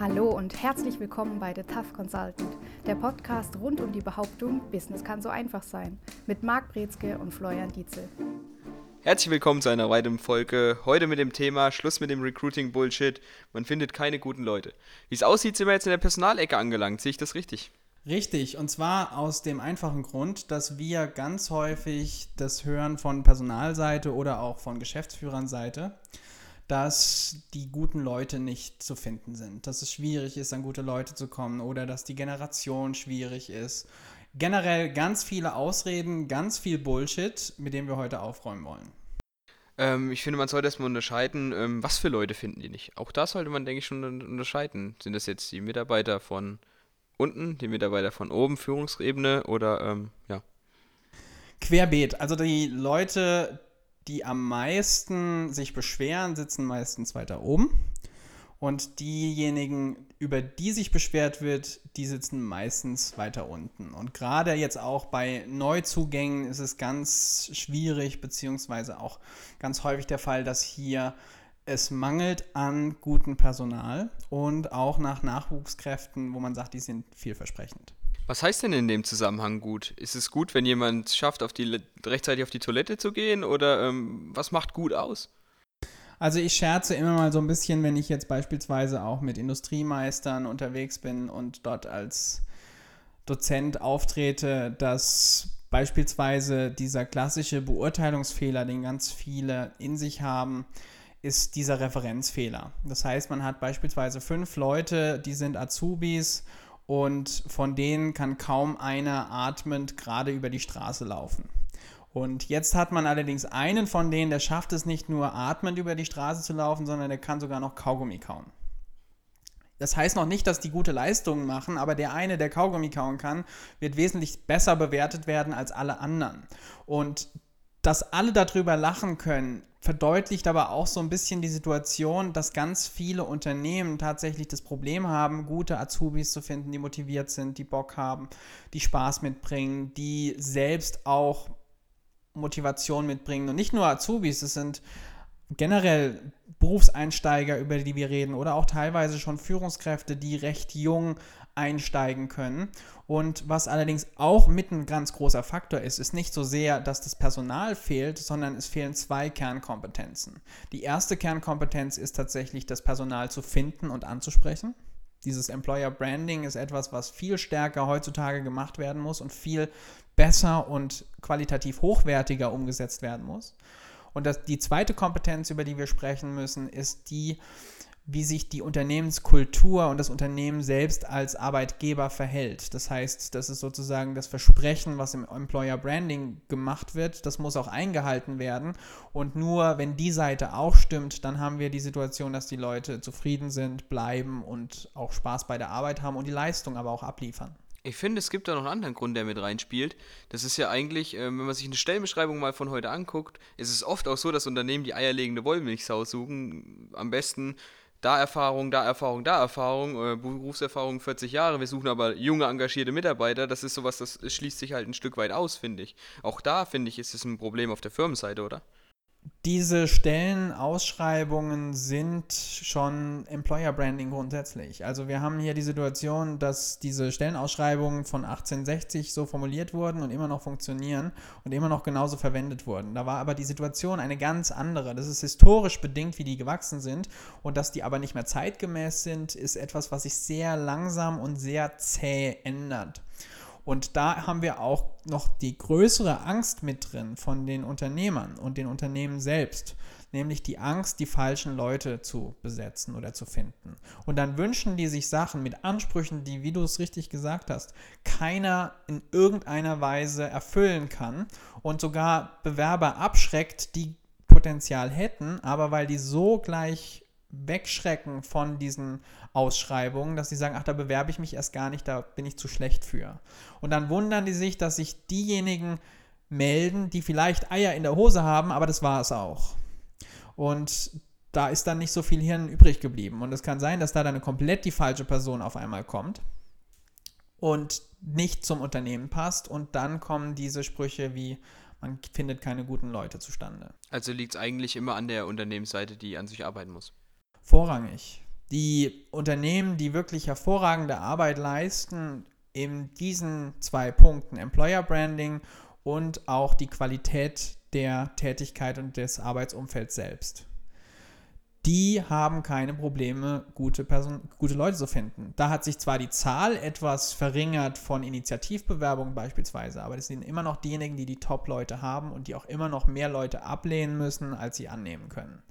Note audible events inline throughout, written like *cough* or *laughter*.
Hallo und herzlich willkommen bei The Tough Consultant, der Podcast rund um die Behauptung, Business kann so einfach sein, mit Marc Brezke und Florian Dietzel. Herzlich willkommen zu einer weiteren Folge. Heute mit dem Thema Schluss mit dem Recruiting-Bullshit. Man findet keine guten Leute. Wie es aussieht, sind wir jetzt in der Personalecke angelangt. Sehe ich das richtig? Richtig, und zwar aus dem einfachen Grund, dass wir ganz häufig das hören von Personalseite oder auch von Geschäftsführernseite, dass die guten Leute nicht zu finden sind, dass es schwierig ist, an gute Leute zu kommen oder dass die Generation schwierig ist. Generell ganz viele Ausreden, ganz viel Bullshit, mit dem wir heute aufräumen wollen. Ähm, ich finde, man sollte erstmal unterscheiden, ähm, was für Leute finden die nicht. Auch da sollte man, denke ich, schon unterscheiden. Sind das jetzt die Mitarbeiter von unten, die Mitarbeiter von oben, Führungsebene oder ähm, ja? Querbeet. Also die Leute, die am meisten sich beschweren, sitzen meistens weiter oben. Und diejenigen, über die sich beschwert wird, die sitzen meistens weiter unten. Und gerade jetzt auch bei Neuzugängen ist es ganz schwierig, beziehungsweise auch ganz häufig der Fall, dass hier es mangelt an gutem Personal und auch nach Nachwuchskräften, wo man sagt, die sind vielversprechend. Was heißt denn in dem Zusammenhang gut? Ist es gut, wenn jemand es schafft, auf die, rechtzeitig auf die Toilette zu gehen? Oder ähm, was macht gut aus? Also ich scherze immer mal so ein bisschen, wenn ich jetzt beispielsweise auch mit Industriemeistern unterwegs bin und dort als Dozent auftrete, dass beispielsweise dieser klassische Beurteilungsfehler, den ganz viele in sich haben, ist dieser Referenzfehler. Das heißt, man hat beispielsweise fünf Leute, die sind Azubis und von denen kann kaum einer atmend gerade über die Straße laufen. Und jetzt hat man allerdings einen von denen, der schafft es nicht nur atmend über die Straße zu laufen, sondern der kann sogar noch Kaugummi kauen. Das heißt noch nicht, dass die gute Leistungen machen, aber der eine, der Kaugummi kauen kann, wird wesentlich besser bewertet werden als alle anderen. Und dass alle darüber lachen können, verdeutlicht aber auch so ein bisschen die Situation, dass ganz viele Unternehmen tatsächlich das Problem haben, gute Azubis zu finden, die motiviert sind, die Bock haben, die Spaß mitbringen, die selbst auch Motivation mitbringen. Und nicht nur Azubis, es sind generell Berufseinsteiger, über die wir reden, oder auch teilweise schon Führungskräfte, die recht jung einsteigen können. Und was allerdings auch mit ein ganz großer Faktor ist, ist nicht so sehr, dass das Personal fehlt, sondern es fehlen zwei Kernkompetenzen. Die erste Kernkompetenz ist tatsächlich, das Personal zu finden und anzusprechen. Dieses Employer Branding ist etwas, was viel stärker heutzutage gemacht werden muss und viel besser und qualitativ hochwertiger umgesetzt werden muss. Und das, die zweite Kompetenz, über die wir sprechen müssen, ist die, wie sich die Unternehmenskultur und das Unternehmen selbst als Arbeitgeber verhält. Das heißt, das ist sozusagen das Versprechen, was im Employer Branding gemacht wird, das muss auch eingehalten werden. Und nur wenn die Seite auch stimmt, dann haben wir die Situation, dass die Leute zufrieden sind, bleiben und auch Spaß bei der Arbeit haben und die Leistung aber auch abliefern. Ich finde, es gibt da noch einen anderen Grund, der mit reinspielt. Das ist ja eigentlich, äh, wenn man sich eine Stellenbeschreibung mal von heute anguckt, ist es oft auch so, dass Unternehmen die eierlegende Wollmilchsau suchen. Am besten da Erfahrung, da Erfahrung, da Erfahrung, äh, Berufserfahrung 40 Jahre, wir suchen aber junge, engagierte Mitarbeiter, das ist sowas, das schließt sich halt ein Stück weit aus, finde ich. Auch da, finde ich, ist es ein Problem auf der Firmenseite, oder? Diese Stellenausschreibungen sind schon Employer Branding grundsätzlich. Also wir haben hier die Situation, dass diese Stellenausschreibungen von 1860 so formuliert wurden und immer noch funktionieren und immer noch genauso verwendet wurden. Da war aber die Situation eine ganz andere. Das ist historisch bedingt, wie die gewachsen sind und dass die aber nicht mehr zeitgemäß sind, ist etwas, was sich sehr langsam und sehr zäh ändert. Und da haben wir auch noch die größere Angst mit drin von den Unternehmern und den Unternehmen selbst, nämlich die Angst, die falschen Leute zu besetzen oder zu finden. Und dann wünschen die sich Sachen mit Ansprüchen, die, wie du es richtig gesagt hast, keiner in irgendeiner Weise erfüllen kann und sogar Bewerber abschreckt, die Potenzial hätten, aber weil die so gleich wegschrecken von diesen Ausschreibungen, dass sie sagen, ach, da bewerbe ich mich erst gar nicht, da bin ich zu schlecht für. Und dann wundern die sich, dass sich diejenigen melden, die vielleicht Eier in der Hose haben, aber das war es auch. Und da ist dann nicht so viel Hirn übrig geblieben. Und es kann sein, dass da dann komplett die falsche Person auf einmal kommt und nicht zum Unternehmen passt. Und dann kommen diese Sprüche wie, man findet keine guten Leute zustande. Also liegt es eigentlich immer an der Unternehmensseite, die an sich arbeiten muss. Vorrangig. Die Unternehmen, die wirklich hervorragende Arbeit leisten, in diesen zwei Punkten, Employer Branding und auch die Qualität der Tätigkeit und des Arbeitsumfelds selbst die haben keine Probleme, gute, Person gute Leute zu finden. Da hat sich zwar die Zahl etwas verringert von Initiativbewerbungen beispielsweise, aber das sind immer noch diejenigen, die die Top-Leute haben und die auch immer noch mehr Leute ablehnen müssen, als sie annehmen können.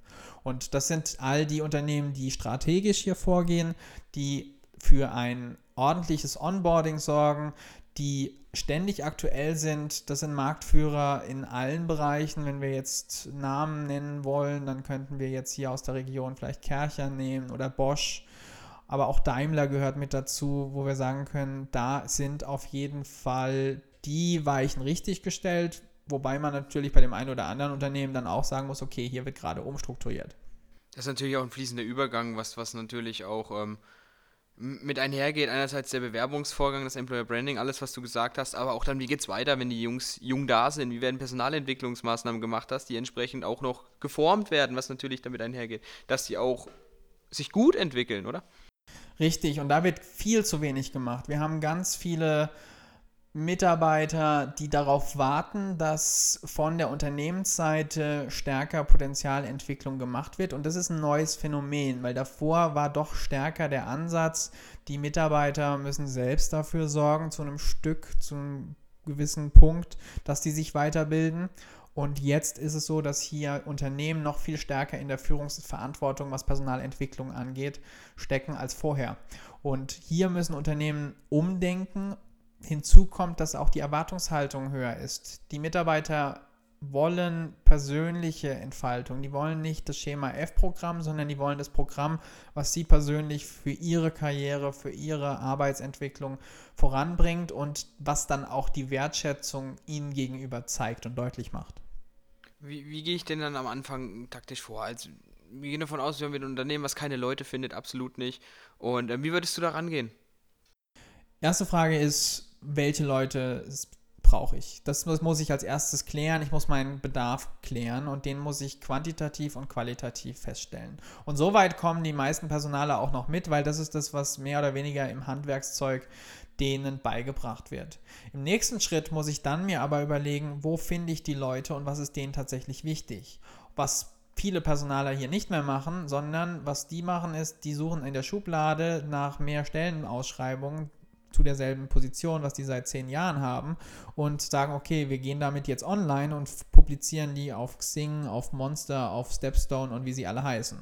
Und das sind all die Unternehmen, die strategisch hier vorgehen, die für ein ordentliches Onboarding sorgen, die ständig aktuell sind. Das sind Marktführer in allen Bereichen. Wenn wir jetzt Namen nennen wollen, dann könnten wir jetzt hier aus der Region vielleicht Kercher nehmen oder Bosch. Aber auch Daimler gehört mit dazu, wo wir sagen können, da sind auf jeden Fall die Weichen richtig gestellt. Wobei man natürlich bei dem einen oder anderen Unternehmen dann auch sagen muss, okay, hier wird gerade umstrukturiert. Das ist natürlich auch ein fließender Übergang, was, was natürlich auch ähm, mit einhergeht. Einerseits der Bewerbungsvorgang, das Employer Branding, alles, was du gesagt hast, aber auch dann, wie geht es weiter, wenn die Jungs jung da sind? Wie werden Personalentwicklungsmaßnahmen gemacht, dass die entsprechend auch noch geformt werden, was natürlich damit einhergeht, dass die auch sich gut entwickeln, oder? Richtig, und da wird viel zu wenig gemacht. Wir haben ganz viele Mitarbeiter, die darauf warten, dass von der Unternehmensseite stärker Potenzialentwicklung gemacht wird. Und das ist ein neues Phänomen, weil davor war doch stärker der Ansatz, die Mitarbeiter müssen selbst dafür sorgen, zu einem Stück, zu einem gewissen Punkt, dass die sich weiterbilden. Und jetzt ist es so, dass hier Unternehmen noch viel stärker in der Führungsverantwortung, was Personalentwicklung angeht, stecken als vorher. Und hier müssen Unternehmen umdenken Hinzu kommt, dass auch die Erwartungshaltung höher ist. Die Mitarbeiter wollen persönliche Entfaltung. Die wollen nicht das Schema F-Programm, sondern die wollen das Programm, was sie persönlich für ihre Karriere, für ihre Arbeitsentwicklung voranbringt und was dann auch die Wertschätzung ihnen gegenüber zeigt und deutlich macht. Wie, wie gehe ich denn dann am Anfang taktisch vor? Also, wir gehen davon aus, wir haben ein Unternehmen, was keine Leute findet, absolut nicht. Und äh, wie würdest du da rangehen? Erste Frage ist, welche Leute brauche ich. Das, das, muss ich als erstes klären. Ich muss meinen Bedarf klären und den muss ich quantitativ und qualitativ feststellen. Und soweit kommen die meisten Personale auch noch mit, weil das ist das, was mehr oder weniger im Handwerkszeug denen beigebracht wird. Im nächsten Schritt muss ich dann mir aber überlegen, wo finde ich die Leute und was ist denen tatsächlich wichtig. Was viele Personaler hier nicht mehr machen, sondern was die machen ist, die suchen in der Schublade nach mehr Stellenausschreibungen, zu derselben Position, was die seit zehn Jahren haben und sagen, okay, wir gehen damit jetzt online und publizieren die auf Xing, auf Monster, auf Stepstone und wie sie alle heißen.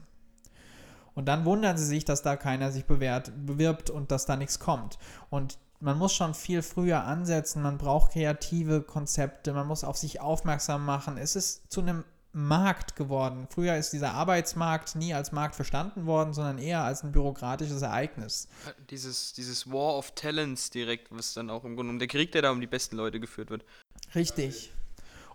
Und dann wundern sie sich, dass da keiner sich bewährt, bewirbt und dass da nichts kommt. Und man muss schon viel früher ansetzen, man braucht kreative Konzepte, man muss auf sich aufmerksam machen. Es ist zu einem Markt geworden. Früher ist dieser Arbeitsmarkt nie als Markt verstanden worden, sondern eher als ein bürokratisches Ereignis. Dieses, dieses War of Talents direkt, was dann auch im Grunde um der Krieg, der da um die besten Leute geführt wird. Richtig.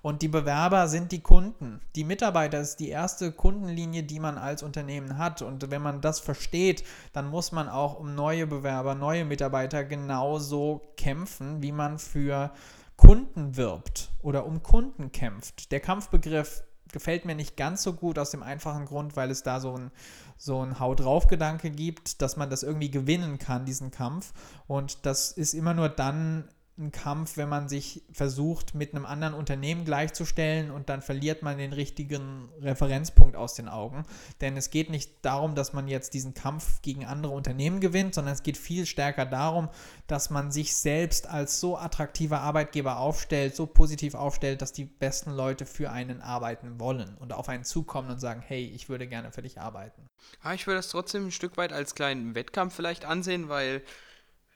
Und die Bewerber sind die Kunden. Die Mitarbeiter ist die erste Kundenlinie, die man als Unternehmen hat. Und wenn man das versteht, dann muss man auch um neue Bewerber, neue Mitarbeiter genauso kämpfen, wie man für Kunden wirbt oder um Kunden kämpft. Der Kampfbegriff gefällt mir nicht ganz so gut aus dem einfachen Grund, weil es da so ein, so ein Haut drauf Gedanke gibt, dass man das irgendwie gewinnen kann, diesen Kampf. Und das ist immer nur dann ein Kampf, wenn man sich versucht, mit einem anderen Unternehmen gleichzustellen und dann verliert man den richtigen Referenzpunkt aus den Augen. Denn es geht nicht darum, dass man jetzt diesen Kampf gegen andere Unternehmen gewinnt, sondern es geht viel stärker darum, dass man sich selbst als so attraktiver Arbeitgeber aufstellt, so positiv aufstellt, dass die besten Leute für einen arbeiten wollen und auf einen zukommen und sagen, hey, ich würde gerne für dich arbeiten. Ja, ich würde das trotzdem ein Stück weit als kleinen Wettkampf vielleicht ansehen, weil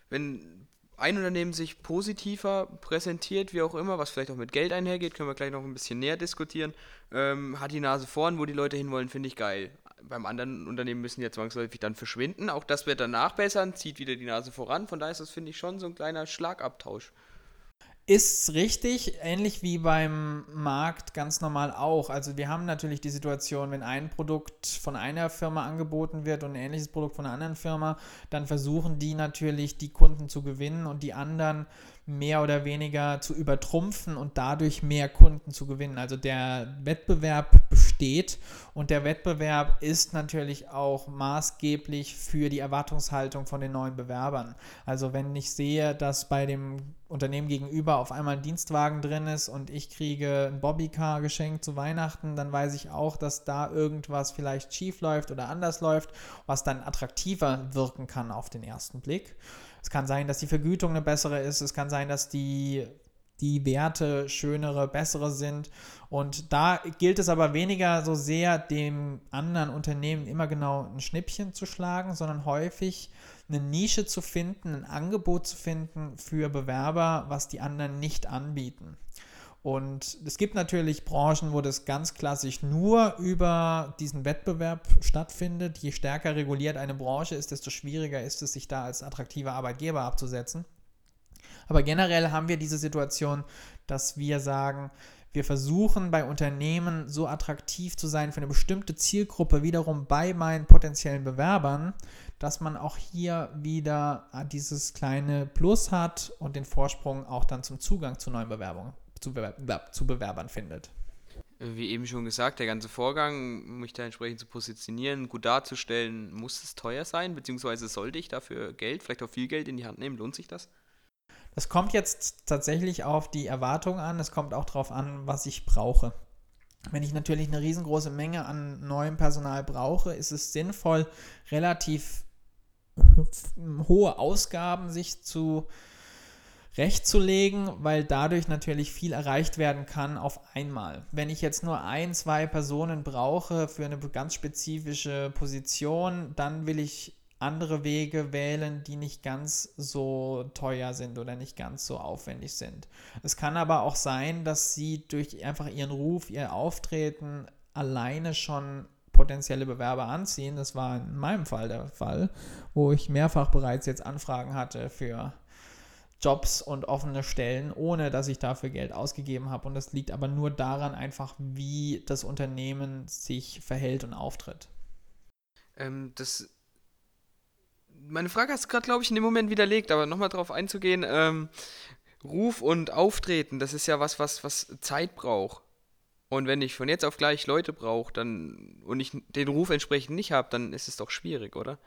wenn ein Unternehmen sich positiver präsentiert, wie auch immer, was vielleicht auch mit Geld einhergeht, können wir gleich noch ein bisschen näher diskutieren, ähm, hat die Nase vorn, wo die Leute hinwollen, finde ich geil. Beim anderen Unternehmen müssen ja zwangsläufig dann verschwinden. Auch das wird dann nachbessern, zieht wieder die Nase voran. Von daher ist das, finde ich, schon so ein kleiner Schlagabtausch. Ist richtig, ähnlich wie beim Markt ganz normal auch. Also wir haben natürlich die Situation, wenn ein Produkt von einer Firma angeboten wird und ein ähnliches Produkt von einer anderen Firma, dann versuchen die natürlich die Kunden zu gewinnen und die anderen mehr oder weniger zu übertrumpfen und dadurch mehr Kunden zu gewinnen. Also der Wettbewerb besteht und der Wettbewerb ist natürlich auch maßgeblich für die Erwartungshaltung von den neuen Bewerbern. Also wenn ich sehe, dass bei dem Unternehmen gegenüber auf einmal ein Dienstwagen drin ist und ich kriege ein Bobbycar geschenkt zu Weihnachten, dann weiß ich auch, dass da irgendwas vielleicht schief läuft oder anders läuft, was dann attraktiver wirken kann auf den ersten Blick. Es kann sein, dass die Vergütung eine bessere ist, es kann sein, dass die, die Werte schönere, bessere sind. Und da gilt es aber weniger so sehr, dem anderen Unternehmen immer genau ein Schnippchen zu schlagen, sondern häufig eine Nische zu finden, ein Angebot zu finden für Bewerber, was die anderen nicht anbieten. Und es gibt natürlich Branchen, wo das ganz klassisch nur über diesen Wettbewerb stattfindet. Je stärker reguliert eine Branche ist, desto schwieriger ist es, sich da als attraktiver Arbeitgeber abzusetzen. Aber generell haben wir diese Situation, dass wir sagen, wir versuchen bei Unternehmen so attraktiv zu sein für eine bestimmte Zielgruppe, wiederum bei meinen potenziellen Bewerbern, dass man auch hier wieder dieses kleine Plus hat und den Vorsprung auch dann zum Zugang zu neuen Bewerbungen, zu, Bewerb, zu Bewerbern findet. Wie eben schon gesagt, der ganze Vorgang, mich da entsprechend zu positionieren, gut darzustellen, muss es teuer sein, beziehungsweise sollte ich dafür Geld, vielleicht auch viel Geld in die Hand nehmen? Lohnt sich das? Es kommt jetzt tatsächlich auf die Erwartung an, es kommt auch darauf an, was ich brauche. Wenn ich natürlich eine riesengroße Menge an neuem Personal brauche, ist es sinnvoll, relativ hohe Ausgaben sich zu rechtzulegen, weil dadurch natürlich viel erreicht werden kann auf einmal. Wenn ich jetzt nur ein, zwei Personen brauche für eine ganz spezifische Position, dann will ich andere Wege wählen, die nicht ganz so teuer sind oder nicht ganz so aufwendig sind. Es kann aber auch sein, dass sie durch einfach ihren Ruf, ihr Auftreten alleine schon potenzielle Bewerber anziehen. Das war in meinem Fall der Fall, wo ich mehrfach bereits jetzt Anfragen hatte für Jobs und offene Stellen, ohne dass ich dafür Geld ausgegeben habe. Und das liegt aber nur daran einfach, wie das Unternehmen sich verhält und auftritt. Ähm, das meine Frage hast du gerade, glaube ich, in dem Moment widerlegt, aber nochmal darauf einzugehen, ähm, Ruf und Auftreten, das ist ja was, was, was Zeit braucht. Und wenn ich von jetzt auf gleich Leute brauche, dann und ich den Ruf entsprechend nicht habe, dann ist es doch schwierig, oder?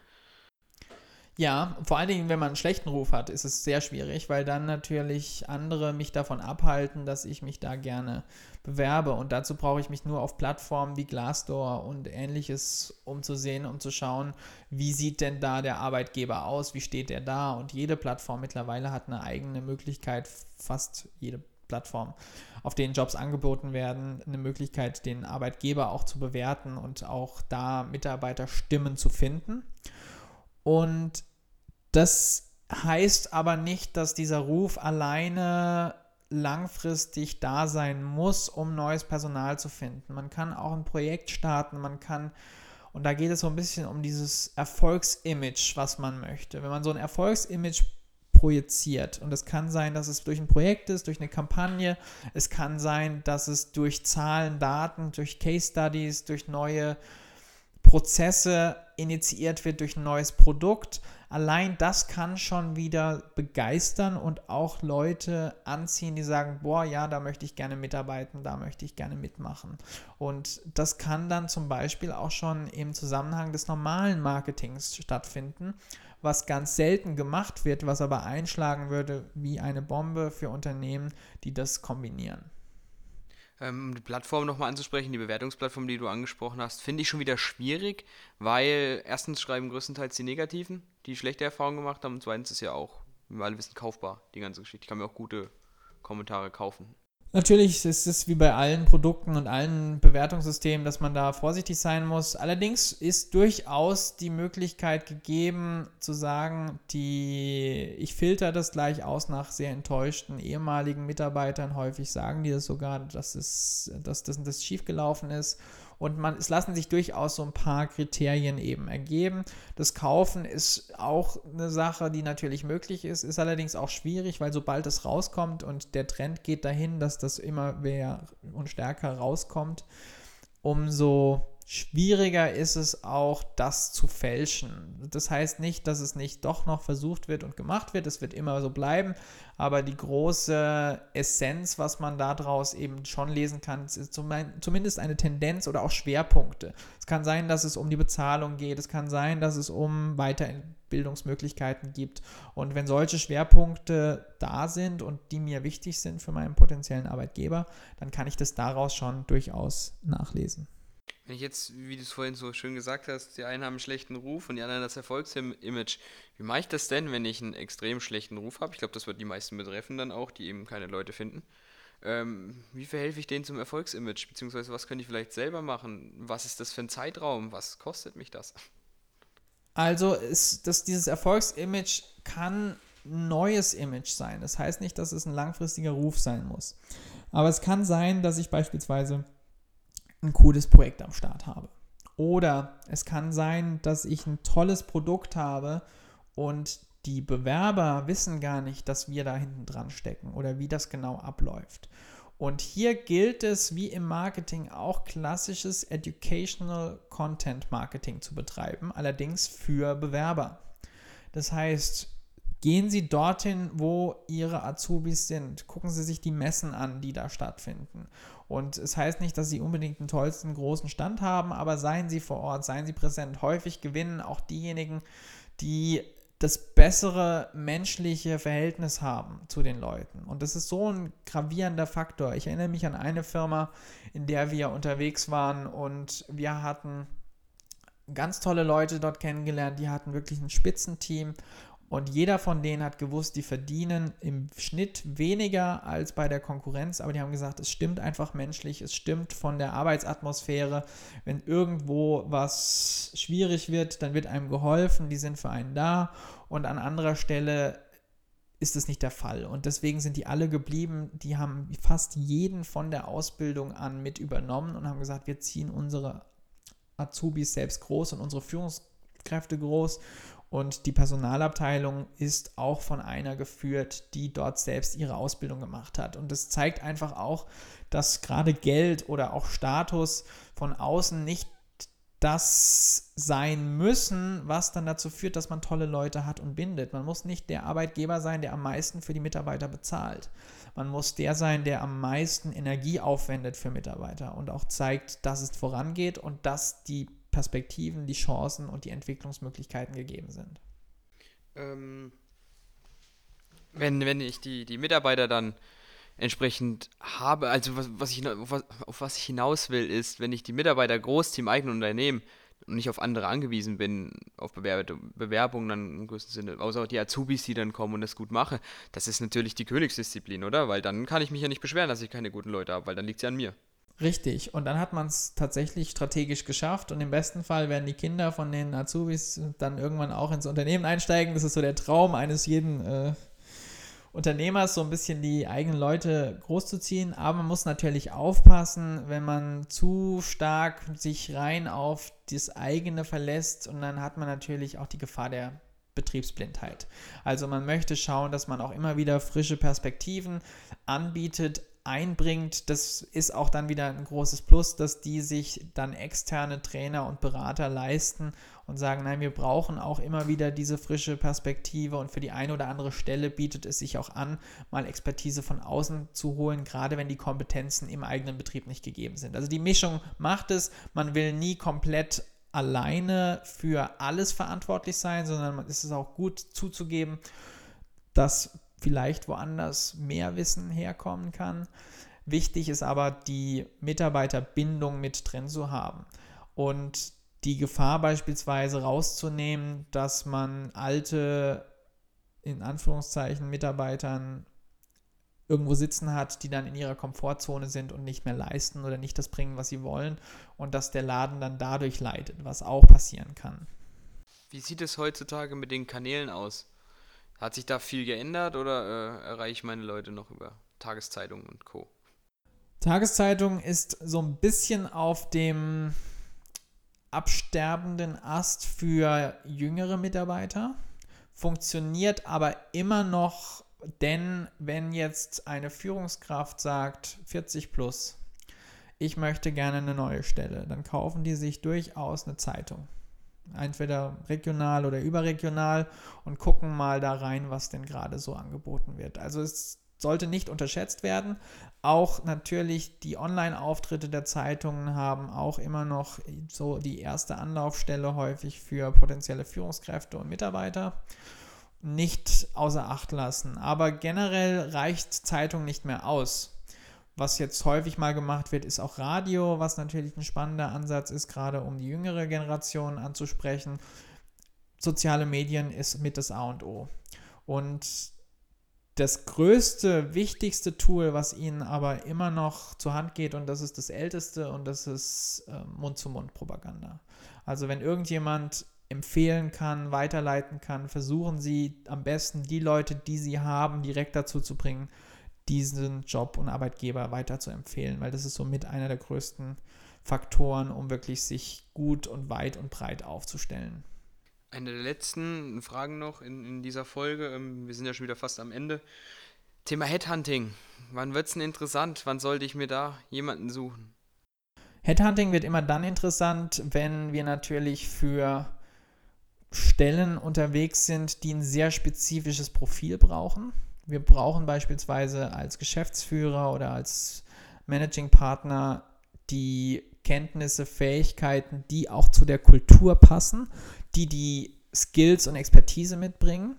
Ja, vor allen Dingen, wenn man einen schlechten Ruf hat, ist es sehr schwierig, weil dann natürlich andere mich davon abhalten, dass ich mich da gerne bewerbe. Und dazu brauche ich mich nur auf Plattformen wie Glassdoor und ähnliches umzusehen, um zu schauen, wie sieht denn da der Arbeitgeber aus, wie steht der da. Und jede Plattform mittlerweile hat eine eigene Möglichkeit, fast jede Plattform, auf denen Jobs angeboten werden, eine Möglichkeit, den Arbeitgeber auch zu bewerten und auch da Mitarbeiterstimmen zu finden. Und das heißt aber nicht, dass dieser Ruf alleine langfristig da sein muss, um neues Personal zu finden. Man kann auch ein Projekt starten, man kann, und da geht es so ein bisschen um dieses Erfolgsimage, was man möchte. Wenn man so ein Erfolgsimage projiziert, und es kann sein, dass es durch ein Projekt ist, durch eine Kampagne, es kann sein, dass es durch Zahlen, Daten, durch Case Studies, durch neue Prozesse initiiert wird durch ein neues Produkt. Allein das kann schon wieder begeistern und auch Leute anziehen, die sagen, boah, ja, da möchte ich gerne mitarbeiten, da möchte ich gerne mitmachen. Und das kann dann zum Beispiel auch schon im Zusammenhang des normalen Marketings stattfinden, was ganz selten gemacht wird, was aber einschlagen würde wie eine Bombe für Unternehmen, die das kombinieren ähm, die Plattform nochmal anzusprechen, die Bewertungsplattform, die du angesprochen hast, finde ich schon wieder schwierig, weil erstens schreiben größtenteils die Negativen, die schlechte Erfahrungen gemacht haben, und zweitens ist ja auch, wie wir alle wissen, kaufbar, die ganze Geschichte. Ich kann mir auch gute Kommentare kaufen. Natürlich ist es wie bei allen Produkten und allen Bewertungssystemen, dass man da vorsichtig sein muss. Allerdings ist durchaus die Möglichkeit gegeben zu sagen, die, ich filter das gleich aus nach sehr enttäuschten ehemaligen Mitarbeitern. Häufig sagen die das sogar, dass, es, dass das, das schiefgelaufen ist und man, es lassen sich durchaus so ein paar Kriterien eben ergeben. Das Kaufen ist auch eine Sache, die natürlich möglich ist, ist allerdings auch schwierig, weil sobald es rauskommt und der Trend geht dahin, dass das immer mehr und stärker rauskommt, umso schwieriger ist es auch, das zu fälschen. Das heißt nicht, dass es nicht doch noch versucht wird und gemacht wird. Es wird immer so bleiben. Aber die große Essenz, was man daraus eben schon lesen kann, ist zumindest eine Tendenz oder auch Schwerpunkte. Es kann sein, dass es um die Bezahlung geht. Es kann sein, dass es um Weiterbildungsmöglichkeiten gibt. Und wenn solche Schwerpunkte da sind und die mir wichtig sind für meinen potenziellen Arbeitgeber, dann kann ich das daraus schon durchaus nachlesen. Wenn ich jetzt, wie du es vorhin so schön gesagt hast, die einen haben einen schlechten Ruf und die anderen das Erfolgsimage, wie mache ich das denn, wenn ich einen extrem schlechten Ruf habe? Ich glaube, das wird die meisten betreffen dann auch, die eben keine Leute finden. Ähm, wie verhelfe ich denen zum Erfolgsimage? Beziehungsweise was könnte ich vielleicht selber machen? Was ist das für ein Zeitraum? Was kostet mich das? Also ist das, dieses Erfolgsimage kann ein neues Image sein. Das heißt nicht, dass es ein langfristiger Ruf sein muss. Aber es kann sein, dass ich beispielsweise ein cooles Projekt am Start habe. Oder es kann sein, dass ich ein tolles Produkt habe und die Bewerber wissen gar nicht, dass wir da hinten dran stecken oder wie das genau abläuft. Und hier gilt es, wie im Marketing, auch klassisches Educational Content Marketing zu betreiben, allerdings für Bewerber. Das heißt, Gehen Sie dorthin, wo Ihre Azubis sind. Gucken Sie sich die Messen an, die da stattfinden. Und es heißt nicht, dass Sie unbedingt den tollsten großen Stand haben, aber seien Sie vor Ort, seien Sie präsent. Häufig gewinnen auch diejenigen, die das bessere menschliche Verhältnis haben zu den Leuten. Und das ist so ein gravierender Faktor. Ich erinnere mich an eine Firma, in der wir unterwegs waren und wir hatten ganz tolle Leute dort kennengelernt, die hatten wirklich ein Spitzenteam und jeder von denen hat gewusst, die verdienen im Schnitt weniger als bei der Konkurrenz, aber die haben gesagt, es stimmt einfach menschlich, es stimmt von der Arbeitsatmosphäre. Wenn irgendwo was schwierig wird, dann wird einem geholfen, die sind für einen da und an anderer Stelle ist es nicht der Fall. Und deswegen sind die alle geblieben. Die haben fast jeden von der Ausbildung an mit übernommen und haben gesagt, wir ziehen unsere Azubis selbst groß und unsere Führungskräfte groß und die Personalabteilung ist auch von einer geführt, die dort selbst ihre Ausbildung gemacht hat. Und das zeigt einfach auch, dass gerade Geld oder auch Status von außen nicht das sein müssen, was dann dazu führt, dass man tolle Leute hat und bindet. Man muss nicht der Arbeitgeber sein, der am meisten für die Mitarbeiter bezahlt. Man muss der sein, der am meisten Energie aufwendet für Mitarbeiter und auch zeigt, dass es vorangeht und dass die Perspektiven, die Chancen und die Entwicklungsmöglichkeiten gegeben sind. Ähm, wenn, wenn ich die, die Mitarbeiter dann entsprechend habe, also was, was ich, auf, was, auf was ich hinaus will, ist, wenn ich die Mitarbeiter groß im eigenen Unternehmen und nicht auf andere angewiesen bin, auf Bewerb Bewerbungen dann im größten Sinne, außer die Azubis, die dann kommen und das gut machen, das ist natürlich die Königsdisziplin, oder? Weil dann kann ich mich ja nicht beschweren, dass ich keine guten Leute habe, weil dann liegt es ja an mir. Richtig. Und dann hat man es tatsächlich strategisch geschafft. Und im besten Fall werden die Kinder von den Azubis dann irgendwann auch ins Unternehmen einsteigen. Das ist so der Traum eines jeden äh, Unternehmers, so ein bisschen die eigenen Leute großzuziehen. Aber man muss natürlich aufpassen, wenn man zu stark sich rein auf das eigene verlässt. Und dann hat man natürlich auch die Gefahr der Betriebsblindheit. Also man möchte schauen, dass man auch immer wieder frische Perspektiven anbietet, einbringt, das ist auch dann wieder ein großes Plus, dass die sich dann externe Trainer und Berater leisten und sagen, nein, wir brauchen auch immer wieder diese frische Perspektive und für die eine oder andere Stelle bietet es sich auch an, mal Expertise von außen zu holen, gerade wenn die Kompetenzen im eigenen Betrieb nicht gegeben sind. Also die Mischung macht es, man will nie komplett alleine für alles verantwortlich sein, sondern es ist auch gut zuzugeben, dass vielleicht woanders mehr Wissen herkommen kann. Wichtig ist aber, die Mitarbeiterbindung mit drin zu haben und die Gefahr beispielsweise rauszunehmen, dass man alte, in Anführungszeichen, Mitarbeitern irgendwo sitzen hat, die dann in ihrer Komfortzone sind und nicht mehr leisten oder nicht das bringen, was sie wollen und dass der Laden dann dadurch leidet, was auch passieren kann. Wie sieht es heutzutage mit den Kanälen aus? Hat sich da viel geändert oder äh, erreiche ich meine Leute noch über Tageszeitungen und Co? Tageszeitung ist so ein bisschen auf dem absterbenden Ast für jüngere Mitarbeiter, funktioniert aber immer noch, denn wenn jetzt eine Führungskraft sagt 40 plus, ich möchte gerne eine neue Stelle, dann kaufen die sich durchaus eine Zeitung. Entweder regional oder überregional und gucken mal da rein, was denn gerade so angeboten wird. Also es sollte nicht unterschätzt werden. Auch natürlich die Online-Auftritte der Zeitungen haben auch immer noch so die erste Anlaufstelle häufig für potenzielle Führungskräfte und Mitarbeiter. Nicht außer Acht lassen. Aber generell reicht Zeitung nicht mehr aus. Was jetzt häufig mal gemacht wird, ist auch Radio, was natürlich ein spannender Ansatz ist, gerade um die jüngere Generation anzusprechen. Soziale Medien ist mit das A und O. Und das größte, wichtigste Tool, was ihnen aber immer noch zur Hand geht, und das ist das älteste, und das ist äh, Mund-zu-Mund-Propaganda. Also wenn irgendjemand empfehlen kann, weiterleiten kann, versuchen Sie am besten die Leute, die Sie haben, direkt dazu zu bringen, diesen Job und Arbeitgeber weiter zu empfehlen, weil das ist somit einer der größten Faktoren, um wirklich sich gut und weit und breit aufzustellen. Eine der letzten Fragen noch in, in dieser Folge. Ähm, wir sind ja schon wieder fast am Ende. Thema Headhunting. Wann wird es denn interessant? Wann sollte ich mir da jemanden suchen? Headhunting wird immer dann interessant, wenn wir natürlich für Stellen unterwegs sind, die ein sehr spezifisches Profil brauchen. Wir brauchen beispielsweise als Geschäftsführer oder als Managing Partner die Kenntnisse, Fähigkeiten, die auch zu der Kultur passen, die die Skills und Expertise mitbringen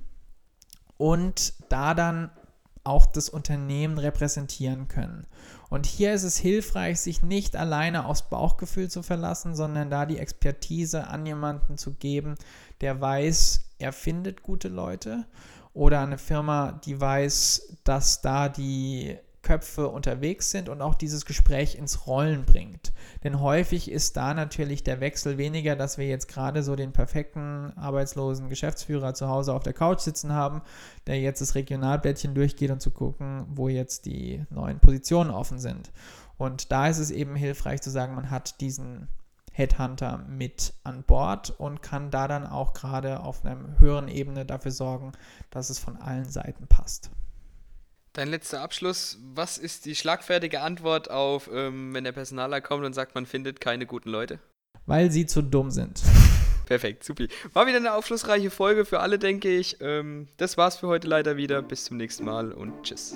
und da dann auch das Unternehmen repräsentieren können. Und hier ist es hilfreich, sich nicht alleine aufs Bauchgefühl zu verlassen, sondern da die Expertise an jemanden zu geben, der weiß, er findet gute Leute oder eine Firma, die weiß, dass da die Köpfe unterwegs sind und auch dieses Gespräch ins Rollen bringt. Denn häufig ist da natürlich der Wechsel weniger, dass wir jetzt gerade so den perfekten arbeitslosen Geschäftsführer zu Hause auf der Couch sitzen haben, der jetzt das Regionalblättchen durchgeht und zu gucken, wo jetzt die neuen Positionen offen sind. Und da ist es eben hilfreich zu sagen, man hat diesen Headhunter mit an Bord und kann da dann auch gerade auf einer höheren Ebene dafür sorgen, dass es von allen Seiten passt. Dein letzter Abschluss. Was ist die schlagfertige Antwort auf, ähm, wenn der Personaler kommt und sagt, man findet keine guten Leute? Weil sie zu dumm sind. *laughs* Perfekt, super. War wieder eine aufschlussreiche Folge für alle, denke ich. Ähm, das war's für heute leider wieder. Bis zum nächsten Mal und tschüss.